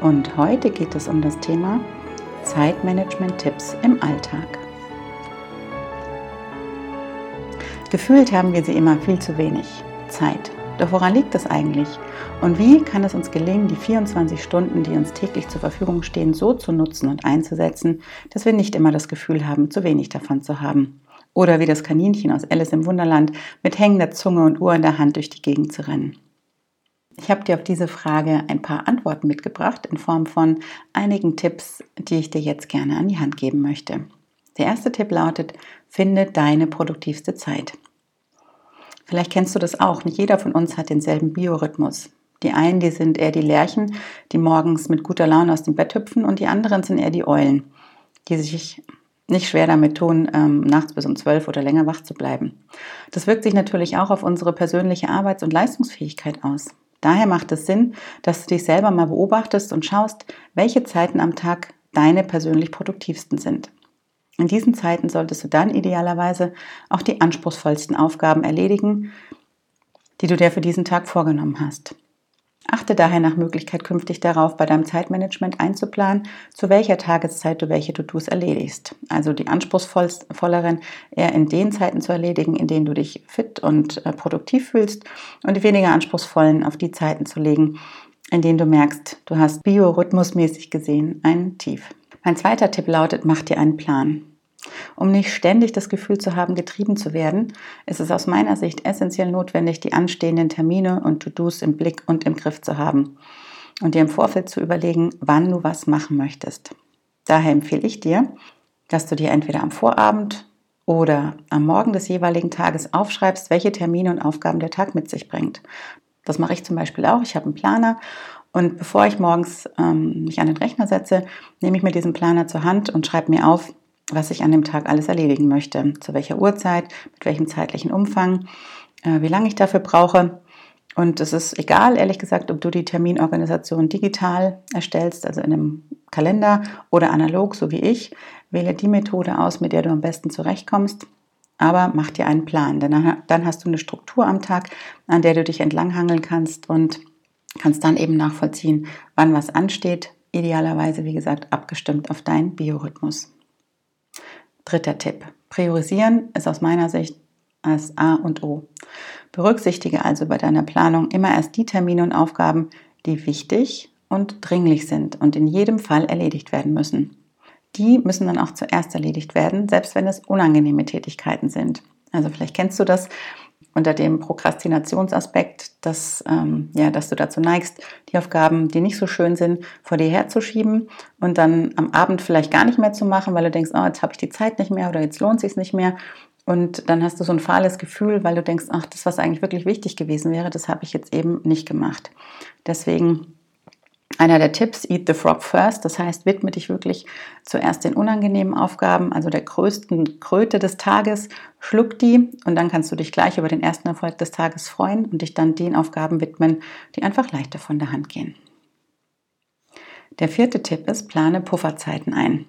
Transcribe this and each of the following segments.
Und heute geht es um das Thema Zeitmanagement-Tipps im Alltag. Gefühlt haben wir sie immer viel zu wenig Zeit. Doch woran liegt das eigentlich? Und wie kann es uns gelingen, die 24 Stunden, die uns täglich zur Verfügung stehen, so zu nutzen und einzusetzen, dass wir nicht immer das Gefühl haben, zu wenig davon zu haben? Oder wie das Kaninchen aus Alice im Wunderland mit hängender Zunge und Uhr in der Hand durch die Gegend zu rennen. Ich habe dir auf diese Frage ein paar Antworten mitgebracht in Form von einigen Tipps, die ich dir jetzt gerne an die Hand geben möchte. Der erste Tipp lautet, finde deine produktivste Zeit. Vielleicht kennst du das auch. Nicht jeder von uns hat denselben Biorhythmus. Die einen, die sind eher die Lerchen, die morgens mit guter Laune aus dem Bett hüpfen und die anderen sind eher die Eulen, die sich nicht schwer damit tun, ähm, nachts bis um zwölf oder länger wach zu bleiben. Das wirkt sich natürlich auch auf unsere persönliche Arbeits- und Leistungsfähigkeit aus. Daher macht es Sinn, dass du dich selber mal beobachtest und schaust, welche Zeiten am Tag deine persönlich produktivsten sind. In diesen Zeiten solltest du dann idealerweise auch die anspruchsvollsten Aufgaben erledigen, die du dir für diesen Tag vorgenommen hast. Achte daher nach Möglichkeit künftig darauf, bei deinem Zeitmanagement einzuplanen, zu welcher Tageszeit du welche To-Dos erledigst. Also die anspruchsvolleren eher in den Zeiten zu erledigen, in denen du dich fit und äh, produktiv fühlst und die weniger anspruchsvollen auf die Zeiten zu legen, in denen du merkst, du hast biorhythmusmäßig gesehen ein Tief. Mein zweiter Tipp lautet, mach dir einen Plan. Um nicht ständig das Gefühl zu haben, getrieben zu werden, ist es aus meiner Sicht essentiell notwendig, die anstehenden Termine und To-Dos im Blick und im Griff zu haben und dir im Vorfeld zu überlegen, wann du was machen möchtest. Daher empfehle ich dir, dass du dir entweder am Vorabend oder am Morgen des jeweiligen Tages aufschreibst, welche Termine und Aufgaben der Tag mit sich bringt. Das mache ich zum Beispiel auch. Ich habe einen Planer und bevor ich morgens ähm, mich an den Rechner setze, nehme ich mir diesen Planer zur Hand und schreibe mir auf, was ich an dem Tag alles erledigen möchte, zu welcher Uhrzeit, mit welchem zeitlichen Umfang, äh, wie lange ich dafür brauche. Und es ist egal, ehrlich gesagt, ob du die Terminorganisation digital erstellst, also in einem Kalender oder analog, so wie ich. Wähle die Methode aus, mit der du am besten zurechtkommst. Aber mach dir einen Plan, denn dann hast du eine Struktur am Tag, an der du dich entlanghangeln kannst und kannst dann eben nachvollziehen, wann was ansteht. Idealerweise, wie gesagt, abgestimmt auf deinen Biorhythmus. Dritter Tipp. Priorisieren ist aus meiner Sicht als A und O. Berücksichtige also bei deiner Planung immer erst die Termine und Aufgaben, die wichtig und dringlich sind und in jedem Fall erledigt werden müssen. Die müssen dann auch zuerst erledigt werden, selbst wenn es unangenehme Tätigkeiten sind. Also vielleicht kennst du das, unter dem Prokrastinationsaspekt, dass, ähm, ja, dass du dazu neigst, die Aufgaben, die nicht so schön sind, vor dir herzuschieben und dann am Abend vielleicht gar nicht mehr zu machen, weil du denkst, oh, jetzt habe ich die Zeit nicht mehr oder jetzt lohnt es sich nicht mehr. Und dann hast du so ein fahles Gefühl, weil du denkst, ach, das, was eigentlich wirklich wichtig gewesen wäre, das habe ich jetzt eben nicht gemacht. Deswegen einer der Tipps, eat the frog first, das heißt, widme dich wirklich zuerst den unangenehmen Aufgaben, also der größten Kröte des Tages, schluck die und dann kannst du dich gleich über den ersten Erfolg des Tages freuen und dich dann den Aufgaben widmen, die einfach leichter von der Hand gehen. Der vierte Tipp ist, plane Pufferzeiten ein.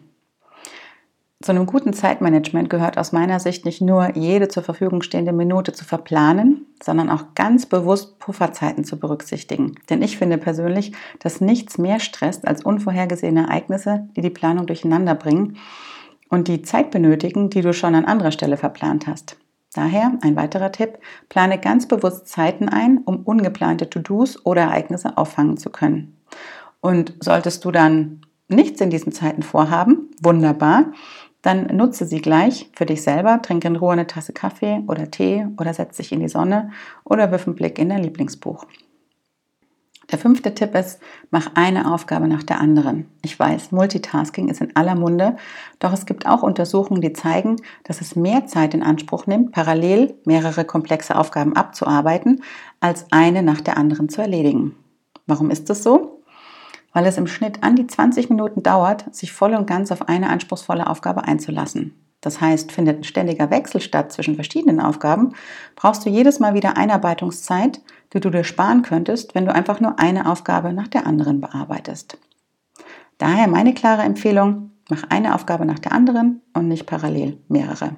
Zu einem guten Zeitmanagement gehört aus meiner Sicht nicht nur jede zur Verfügung stehende Minute zu verplanen, sondern auch ganz bewusst Pufferzeiten zu berücksichtigen. Denn ich finde persönlich, dass nichts mehr stresst als unvorhergesehene Ereignisse, die die Planung durcheinander bringen und die Zeit benötigen, die du schon an anderer Stelle verplant hast. Daher ein weiterer Tipp, plane ganz bewusst Zeiten ein, um ungeplante To-Dos oder Ereignisse auffangen zu können. Und solltest du dann nichts in diesen Zeiten vorhaben, wunderbar, dann nutze sie gleich für dich selber, trinke in Ruhe eine Tasse Kaffee oder Tee oder setz dich in die Sonne oder wirf einen Blick in dein Lieblingsbuch. Der fünfte Tipp ist, mach eine Aufgabe nach der anderen. Ich weiß, Multitasking ist in aller Munde, doch es gibt auch Untersuchungen, die zeigen, dass es mehr Zeit in Anspruch nimmt, parallel mehrere komplexe Aufgaben abzuarbeiten, als eine nach der anderen zu erledigen. Warum ist das so? Weil es im Schnitt an die 20 Minuten dauert, sich voll und ganz auf eine anspruchsvolle Aufgabe einzulassen. Das heißt, findet ein ständiger Wechsel statt zwischen verschiedenen Aufgaben, brauchst du jedes Mal wieder Einarbeitungszeit, die du dir sparen könntest, wenn du einfach nur eine Aufgabe nach der anderen bearbeitest. Daher meine klare Empfehlung, mach eine Aufgabe nach der anderen und nicht parallel mehrere.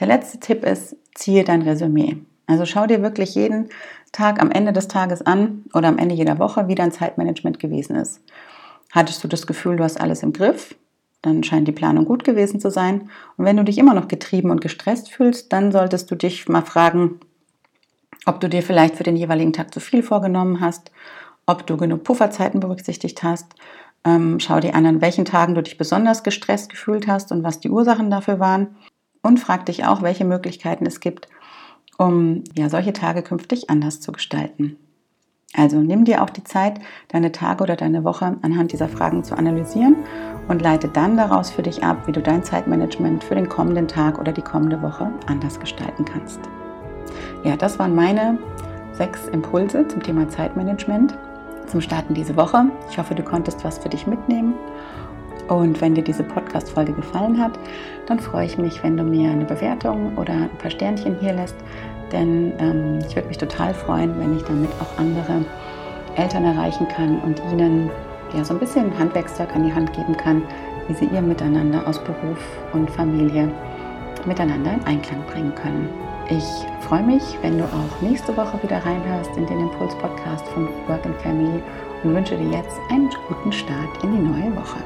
Der letzte Tipp ist, ziehe dein Resümee. Also schau dir wirklich jeden Tag am Ende des Tages an oder am Ende jeder Woche, wie dein Zeitmanagement gewesen ist. Hattest du das Gefühl, du hast alles im Griff? dann scheint die Planung gut gewesen zu sein. Und wenn du dich immer noch getrieben und gestresst fühlst, dann solltest du dich mal fragen, ob du dir vielleicht für den jeweiligen Tag zu viel vorgenommen hast, ob du genug Pufferzeiten berücksichtigt hast. Ähm, schau dir an, an welchen Tagen du dich besonders gestresst gefühlt hast und was die Ursachen dafür waren. Und frag dich auch, welche Möglichkeiten es gibt, um ja, solche Tage künftig anders zu gestalten. Also nimm dir auch die Zeit, deine Tage oder deine Woche anhand dieser Fragen zu analysieren und leite dann daraus für dich ab, wie du dein Zeitmanagement für den kommenden Tag oder die kommende Woche anders gestalten kannst. Ja, das waren meine sechs Impulse zum Thema Zeitmanagement zum Starten diese Woche. Ich hoffe, du konntest was für dich mitnehmen. Und wenn dir diese Podcast-Folge gefallen hat, dann freue ich mich, wenn du mir eine Bewertung oder ein paar Sternchen hier lässt denn ähm, ich würde mich total freuen, wenn ich damit auch andere Eltern erreichen kann und ihnen ja so ein bisschen Handwerkszeug an die Hand geben kann, wie sie ihr Miteinander aus Beruf und Familie miteinander in Einklang bringen können. Ich freue mich, wenn du auch nächste Woche wieder reinhörst in den Impuls-Podcast von Work and Family und wünsche dir jetzt einen guten Start in die neue Woche.